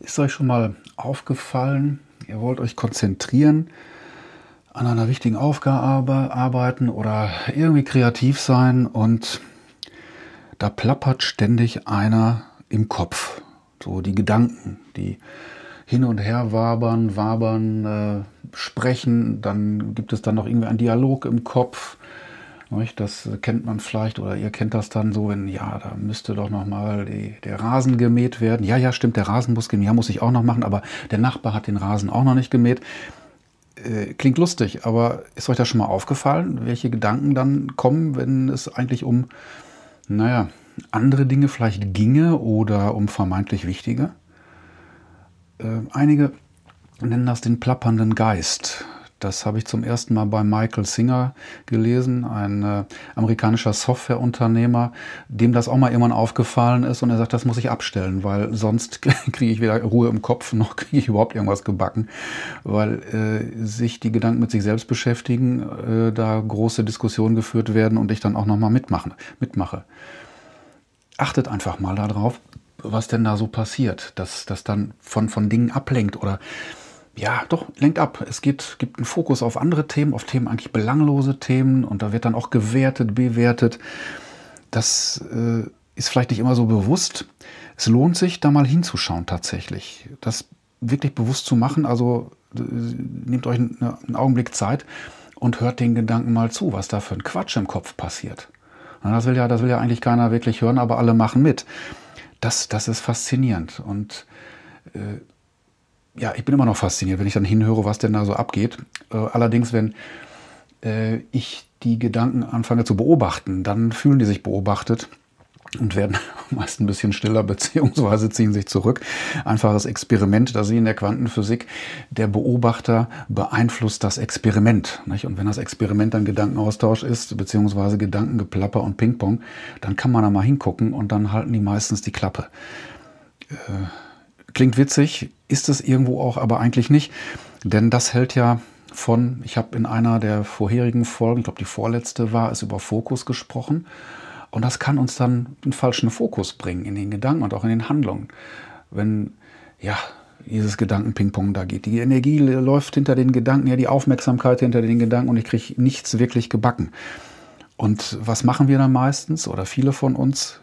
Ist euch schon mal aufgefallen, ihr wollt euch konzentrieren, an einer wichtigen Aufgabe arbeiten oder irgendwie kreativ sein und da plappert ständig einer im Kopf. So die Gedanken, die hin und her wabern, wabern, äh, sprechen. Dann gibt es dann noch irgendwie einen Dialog im Kopf. Das kennt man vielleicht oder ihr kennt das dann so, wenn, ja, da müsste doch nochmal der Rasen gemäht werden. Ja, ja, stimmt, der Rasen muss gemäht, ja, muss ich auch noch machen, aber der Nachbar hat den Rasen auch noch nicht gemäht. Äh, klingt lustig, aber ist euch das schon mal aufgefallen, welche Gedanken dann kommen, wenn es eigentlich um, naja, andere Dinge vielleicht ginge oder um vermeintlich wichtige? Äh, einige nennen das den plappernden Geist. Das habe ich zum ersten Mal bei Michael Singer gelesen, ein äh, amerikanischer Softwareunternehmer, dem das auch mal irgendwann aufgefallen ist und er sagt, das muss ich abstellen, weil sonst kriege ich weder Ruhe im Kopf noch kriege ich überhaupt irgendwas gebacken, weil äh, sich die Gedanken mit sich selbst beschäftigen, äh, da große Diskussionen geführt werden und ich dann auch nochmal mitmachen, mitmache. Achtet einfach mal darauf, was denn da so passiert, dass das dann von, von Dingen ablenkt oder ja, doch, lenkt ab. Es geht, gibt einen Fokus auf andere Themen, auf Themen eigentlich belanglose Themen und da wird dann auch gewertet, bewertet. Das äh, ist vielleicht nicht immer so bewusst. Es lohnt sich, da mal hinzuschauen tatsächlich. Das wirklich bewusst zu machen. Also nehmt euch einen Augenblick Zeit und hört den Gedanken mal zu, was da für ein Quatsch im Kopf passiert. Das will ja, das will ja eigentlich keiner wirklich hören, aber alle machen mit. Das, das ist faszinierend. Und äh, ja, ich bin immer noch fasziniert, wenn ich dann hinhöre, was denn da so abgeht. Äh, allerdings, wenn äh, ich die Gedanken anfange zu beobachten, dann fühlen die sich beobachtet und werden meist ein bisschen stiller beziehungsweise ziehen sich zurück. Einfaches Experiment, da sie in der Quantenphysik, der Beobachter beeinflusst das Experiment. Nicht? Und wenn das Experiment dann Gedankenaustausch ist, beziehungsweise Gedankengeplapper und Ping-Pong, dann kann man da mal hingucken und dann halten die meistens die Klappe. Äh, Klingt witzig, ist es irgendwo auch, aber eigentlich nicht. Denn das hält ja von, ich habe in einer der vorherigen Folgen, ich glaube die vorletzte war, es über Fokus gesprochen. Und das kann uns dann einen falschen Fokus bringen in den Gedanken und auch in den Handlungen. Wenn, ja, dieses Gedanken-Ping-Pong da geht. Die Energie läuft hinter den Gedanken, ja, die Aufmerksamkeit hinter den Gedanken und ich kriege nichts wirklich gebacken. Und was machen wir dann meistens oder viele von uns?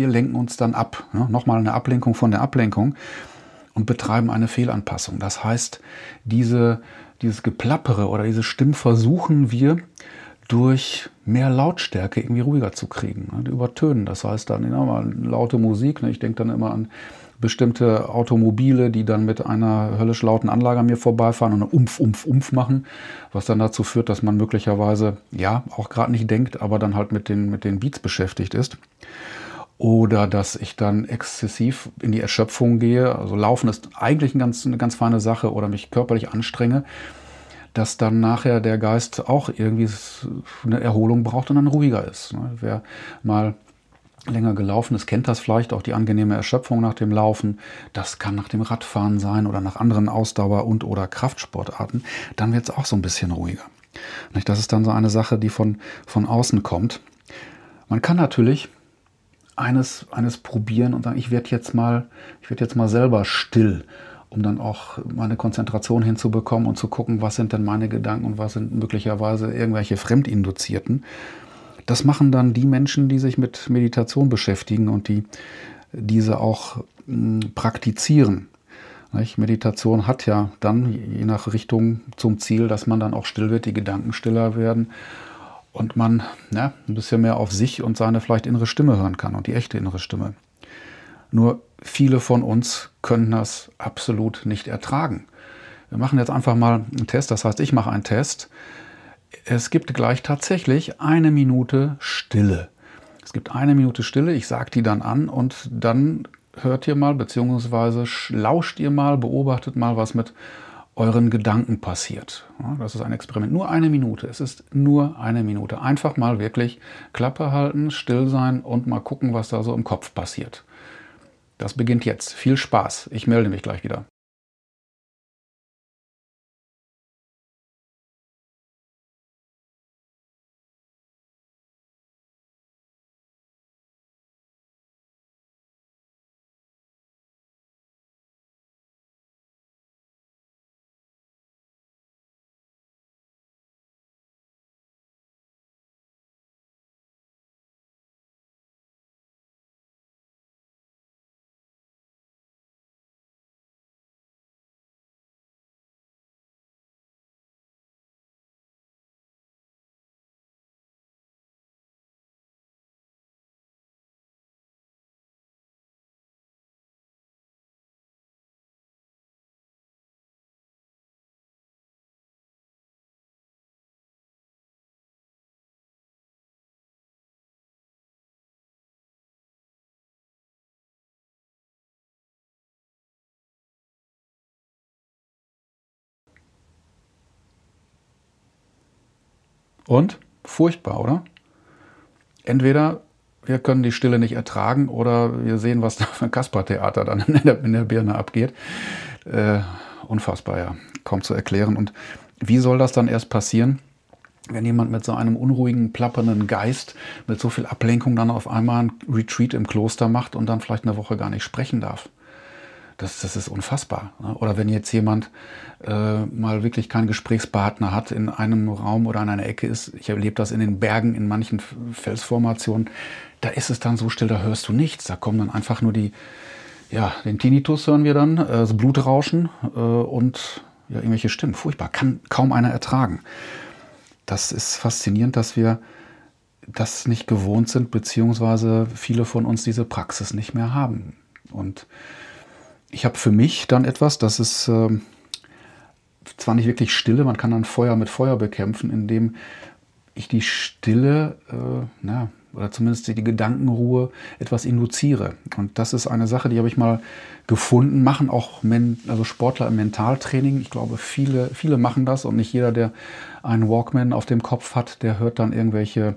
Wir lenken uns dann ab. Ne? Nochmal eine Ablenkung von der Ablenkung und betreiben eine Fehlanpassung. Das heißt, diese, dieses Geplappere oder diese Stimmen versuchen wir durch mehr Lautstärke irgendwie ruhiger zu kriegen, ne? übertönen. Das heißt dann ja, laute Musik. Ne? Ich denke dann immer an bestimmte Automobile, die dann mit einer höllisch lauten Anlage an mir vorbeifahren und umf, umf, umf machen, was dann dazu führt, dass man möglicherweise, ja, auch gerade nicht denkt, aber dann halt mit den, mit den Beats beschäftigt ist. Oder dass ich dann exzessiv in die Erschöpfung gehe. Also Laufen ist eigentlich eine ganz, eine ganz feine Sache oder mich körperlich anstrenge, dass dann nachher der Geist auch irgendwie eine Erholung braucht und dann ruhiger ist. Ne? Wer mal länger gelaufen ist, kennt das vielleicht auch die angenehme Erschöpfung nach dem Laufen. Das kann nach dem Radfahren sein oder nach anderen Ausdauer- und oder Kraftsportarten. Dann wird es auch so ein bisschen ruhiger. Das ist dann so eine Sache, die von, von außen kommt. Man kann natürlich eines, eines probieren und sagen, ich werde jetzt mal, ich werde jetzt mal selber still, um dann auch meine Konzentration hinzubekommen und zu gucken, was sind denn meine Gedanken und was sind möglicherweise irgendwelche fremdinduzierten. Das machen dann die Menschen, die sich mit Meditation beschäftigen und die diese auch mh, hm, praktizieren. Nicht? Meditation hat ja dann je nach Richtung zum Ziel, dass man dann auch still wird, die Gedanken stiller werden und man ja, ein bisschen mehr auf sich und seine vielleicht innere Stimme hören kann und die echte innere Stimme. Nur viele von uns können das absolut nicht ertragen. Wir machen jetzt einfach mal einen Test, das heißt, ich mache einen Test es gibt gleich tatsächlich eine Minute Stille. Es gibt eine Minute Stille, ich sage die dann an und dann hört ihr mal, beziehungsweise lauscht ihr mal, beobachtet mal, was mit euren Gedanken passiert. das ist ein Experiment. Nur eine Minute. Es ist nur eine Minute. Einfach mal wirklich Klappe halten, still sein und mal gucken, was da so im Kopf passiert. Das beginnt jetzt. Viel Spaß. Ich melde mich gleich wieder. Und? Furchtbar, oder? Entweder wir können die Stille nicht ertragen oder wir sehen, was da für ein Kaspertheater dann in der, in der Birne abgeht. Äh, unfassbar, ja. Kaum zu erklären. Und wie soll das dann erst passieren? wenn jemand mit so einem unruhigen, plappernden Geist, mit so viel Ablenkung dann auf einmal ein Retreat im Kloster macht und dann vielleicht eine Woche gar nicht sprechen darf. Das, das ist unfassbar. Ne? Oder wenn jetzt jemand äh, mal wirklich keinen Gesprächspartner hat, in einem Raum oder an einer Ecke ist, ich erlebe das in den Bergen, in manchen Felsformationen, da ist es dann so still, da hörst du nichts. Da kommen dann einfach nur die, ja, den Tinnitus hören wir dann, äh, das Blutrauschen äh, und ja, irgendwelche Stimmen. Furchtbar, kann kaum einer ertragen. Das ist faszinierend, dass wir das nicht gewohnt sind, beziehungsweise viele von uns diese Praxis nicht mehr haben. Und ich habe für mich dann etwas, das ist äh, zwar nicht wirklich Stille, man kann dann Feuer mit Feuer bekämpfen, indem ich die Stille, äh, na, oder zumindest die Gedankenruhe etwas induziere. Und das ist eine Sache, die habe ich mal gefunden, machen auch Men also Sportler im Mentaltraining. Ich glaube, viele, viele machen das und nicht jeder, der einen Walkman auf dem Kopf hat, der hört dann irgendwelche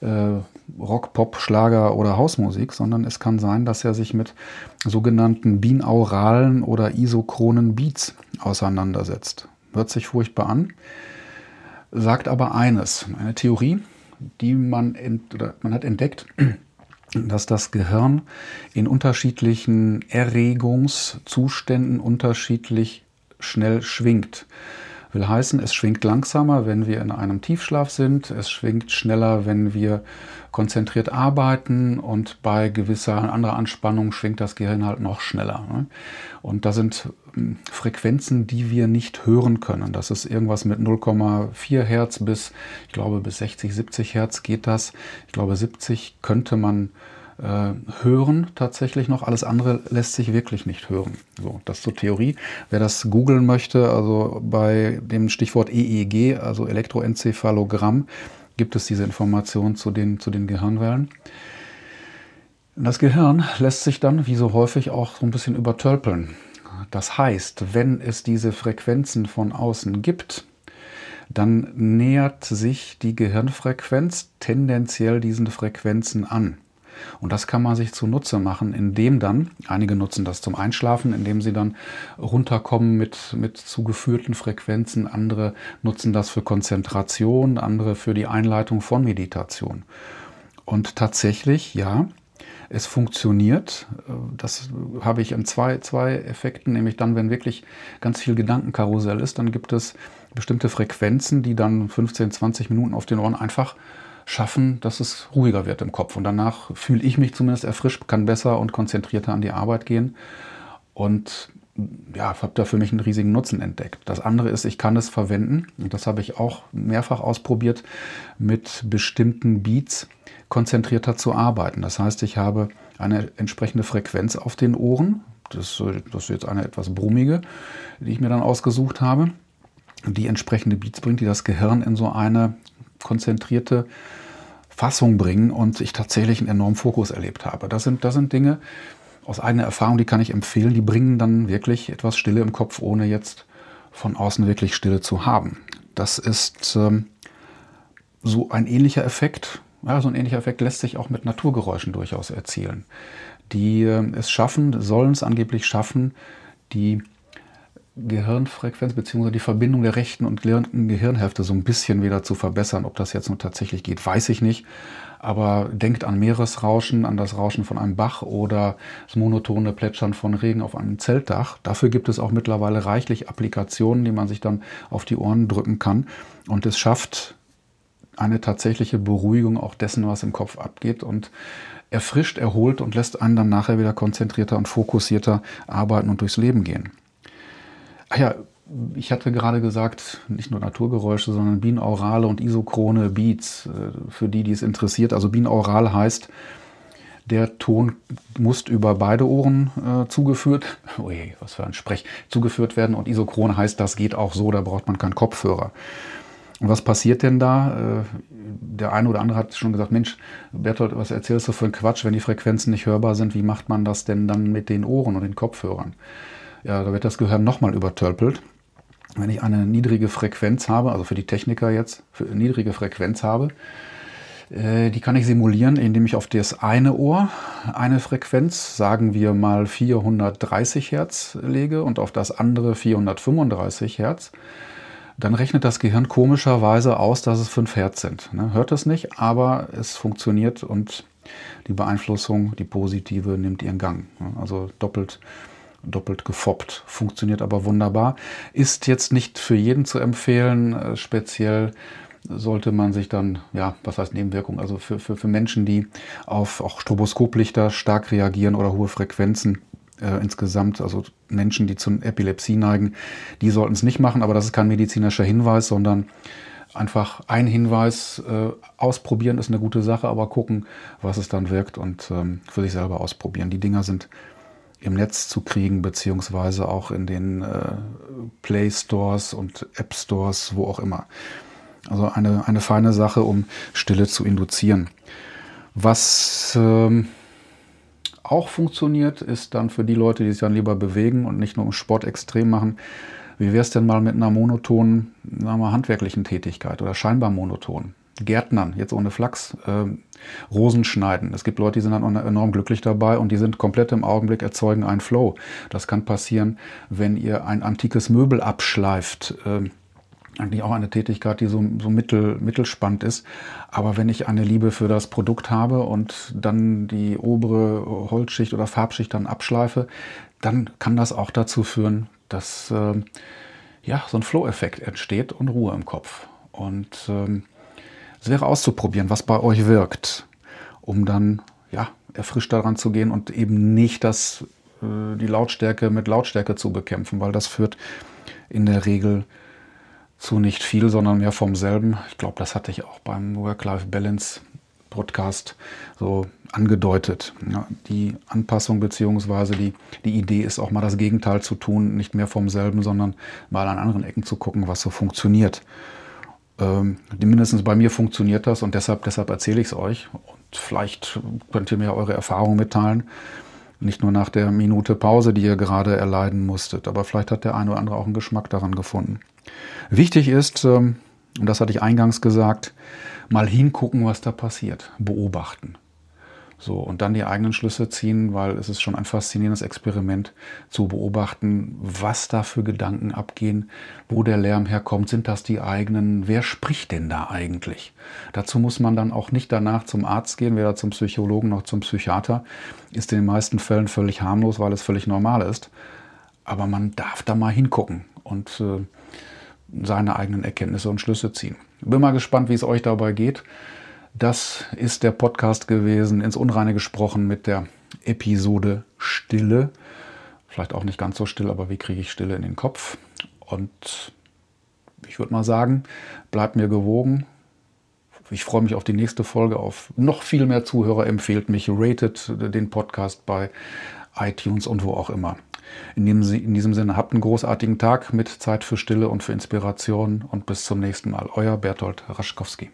äh, Rock, Pop, Schlager oder Hausmusik, sondern es kann sein, dass er sich mit sogenannten binauralen oder isochronen Beats auseinandersetzt. Hört sich furchtbar an, sagt aber eines, eine Theorie, die man, ent, oder man hat entdeckt, dass das Gehirn in unterschiedlichen Erregungszuständen unterschiedlich schnell schwingt. Will heißen, es schwingt langsamer, wenn wir in einem Tiefschlaf sind, es schwingt schneller, wenn wir konzentriert arbeiten und bei gewisser anderer Anspannung schwingt das Gehirn halt noch schneller. Ne? Und da sind hm, Frequenzen, die wir nicht hören können. Das ist irgendwas mit 0,4 Hertz bis, ich glaube, bis 60, 70 Hertz geht das. Ich glaube, 70 könnte man äh, hören tatsächlich noch. Alles andere lässt sich wirklich nicht hören. So, das zur Theorie. Wer das googeln möchte, also bei dem Stichwort EEG, also Elektroenzephalogramm, gibt es diese Information zu den, zu den Gehirnwellen. Das Gehirn lässt sich dann, wie so häufig, auch so ein bisschen übertölpeln. Das heißt, wenn es diese Frequenzen von außen gibt, dann nähert sich die Gehirnfrequenz tendenziell diesen Frequenzen an. Und das kann man sich zunutze machen, indem dann, einige nutzen das zum Einschlafen, indem sie dann runterkommen mit, mit zugeführten Frequenzen, andere nutzen das für Konzentration, andere für die Einleitung von Meditation. Und tatsächlich, ja, es funktioniert. Das habe ich in zwei, zwei Effekten, nämlich dann, wenn wirklich ganz viel Gedankenkarussell ist, dann gibt es bestimmte Frequenzen, die dann 15, 20 Minuten auf den Ohren einfach schaffen, dass es ruhiger wird im Kopf. Und danach fühle ich mich zumindest erfrischt, kann besser und konzentrierter an die Arbeit gehen. Und ja, habe da für mich einen riesigen Nutzen entdeckt. Das andere ist, ich kann es verwenden, und das habe ich auch mehrfach ausprobiert, mit bestimmten Beats konzentrierter zu arbeiten. Das heißt, ich habe eine entsprechende Frequenz auf den Ohren. Das, das ist jetzt eine etwas brummige, die ich mir dann ausgesucht habe, die entsprechende Beats bringt, die das Gehirn in so eine konzentrierte Fassung bringen und ich tatsächlich einen enormen Fokus erlebt habe. Das sind, das sind Dinge aus eigener Erfahrung, die kann ich empfehlen. Die bringen dann wirklich etwas Stille im Kopf, ohne jetzt von außen wirklich Stille zu haben. Das ist ähm, so ein ähnlicher Effekt. Ja, so ein ähnlicher Effekt lässt sich auch mit Naturgeräuschen durchaus erzielen. Die äh, es schaffen, sollen es angeblich schaffen, die Gehirnfrequenz bzw. die Verbindung der rechten und linken Gehirnhälfte so ein bisschen wieder zu verbessern. Ob das jetzt nun tatsächlich geht, weiß ich nicht. Aber denkt an Meeresrauschen, an das Rauschen von einem Bach oder das monotone Plätschern von Regen auf einem Zeltdach. Dafür gibt es auch mittlerweile reichlich Applikationen, die man sich dann auf die Ohren drücken kann. Und es schafft eine tatsächliche Beruhigung auch dessen, was im Kopf abgeht und erfrischt, erholt und lässt einen dann nachher wieder konzentrierter und fokussierter arbeiten und durchs Leben gehen. Ach ja, ich hatte gerade gesagt, nicht nur Naturgeräusche, sondern binaurale und isochrone Beats, äh, für die, die es interessiert. Also binaural heißt, der Ton muss über beide Ohren äh, zugeführt, ui, was für ein Sprech, zugeführt werden. Und isochron heißt, das geht auch so, da braucht man keinen Kopfhörer. Und was passiert denn da? Äh, der eine oder andere hat schon gesagt, Mensch, Bertolt, was erzählst du für einen Quatsch, wenn die Frequenzen nicht hörbar sind? Wie macht man das denn dann mit den Ohren und den Kopfhörern? Ja, da wird das Gehirn nochmal übertölpelt. wenn ich eine niedrige Frequenz habe, also für die Techniker jetzt, für niedrige Frequenz habe, äh, die kann ich simulieren, indem ich auf das eine Ohr eine Frequenz, sagen wir mal 430 Hertz lege und auf das andere 435 Hertz. Dann rechnet das Gehirn komischerweise aus, dass es 5 Hertz sind. Ne? Hört es nicht, aber es funktioniert und die Beeinflussung, die positive, nimmt ihren Gang. Also doppelt doppelt gefoppt, funktioniert aber wunderbar. Ist jetzt nicht für jeden zu empfehlen, äh, speziell sollte man sich dann, ja, was heißt Nebenwirkung, also für, für, für Menschen, die auf auch Stroboskoplichter stark reagieren oder hohe Frequenzen äh, insgesamt, also Menschen, die zur Epilepsie neigen, die sollten es nicht machen, aber das ist kein medizinischer Hinweis, sondern einfach ein Hinweis, äh, ausprobieren ist eine gute Sache, aber gucken, was es dann wirkt und ähm, für sich selber ausprobieren. Die Dinger sind im Netz zu kriegen, beziehungsweise auch in den äh, Play Stores und App Stores, wo auch immer. Also eine, eine feine Sache, um Stille zu induzieren. Was ähm, auch funktioniert, ist dann für die Leute, die sich dann lieber bewegen und nicht nur im Sport extrem machen, wie wäre es denn mal mit einer monotonen, sagen wir, handwerklichen Tätigkeit oder scheinbar monoton? Gärtnern, jetzt ohne Flachs, äh, Rosen schneiden. Es gibt Leute, die sind dann enorm glücklich dabei und die sind komplett im Augenblick, erzeugen einen Flow. Das kann passieren, wenn ihr ein antikes Möbel abschleift. Äh, eigentlich auch eine Tätigkeit, die so, so mittel, mittelspannend ist. Aber wenn ich eine Liebe für das Produkt habe und dann die obere Holzschicht oder Farbschicht dann abschleife, dann kann das auch dazu führen, dass äh, ja, so ein Flow-Effekt entsteht und Ruhe im Kopf. Und ähm, es wäre auszuprobieren, was bei euch wirkt, um dann ja, erfrischt daran zu gehen und eben nicht das, äh, die Lautstärke mit Lautstärke zu bekämpfen, weil das führt in der Regel zu nicht viel, sondern mehr vom selben. Ich glaube, das hatte ich auch beim Work-Life-Balance Podcast so angedeutet. Ja, die Anpassung bzw. Die, die Idee ist auch mal das Gegenteil zu tun, nicht mehr vom selben, sondern mal an anderen Ecken zu gucken, was so funktioniert. Ähm, mindestens bei mir funktioniert das und deshalb, deshalb erzähle ich es euch. Und vielleicht könnt ihr mir eure Erfahrungen mitteilen. Nicht nur nach der Minute Pause, die ihr gerade erleiden musstet, aber vielleicht hat der eine oder andere auch einen Geschmack daran gefunden. Wichtig ist, ähm, und das hatte ich eingangs gesagt, mal hingucken, was da passiert, beobachten. So, und dann die eigenen Schlüsse ziehen, weil es ist schon ein faszinierendes Experiment zu beobachten, was da für Gedanken abgehen, wo der Lärm herkommt, sind das die eigenen, wer spricht denn da eigentlich? Dazu muss man dann auch nicht danach zum Arzt gehen, weder zum Psychologen noch zum Psychiater, ist in den meisten Fällen völlig harmlos, weil es völlig normal ist. Aber man darf da mal hingucken und äh, seine eigenen Erkenntnisse und Schlüsse ziehen. Bin mal gespannt, wie es euch dabei geht. Das ist der Podcast gewesen, ins Unreine gesprochen mit der Episode Stille. Vielleicht auch nicht ganz so still, aber wie kriege ich Stille in den Kopf? Und ich würde mal sagen, bleibt mir gewogen. Ich freue mich auf die nächste Folge, auf noch viel mehr Zuhörer. Empfehlt mich, ratet den Podcast bei iTunes und wo auch immer. In, dem, in diesem Sinne, habt einen großartigen Tag mit Zeit für Stille und für Inspiration und bis zum nächsten Mal. Euer Bertolt Raschkowski.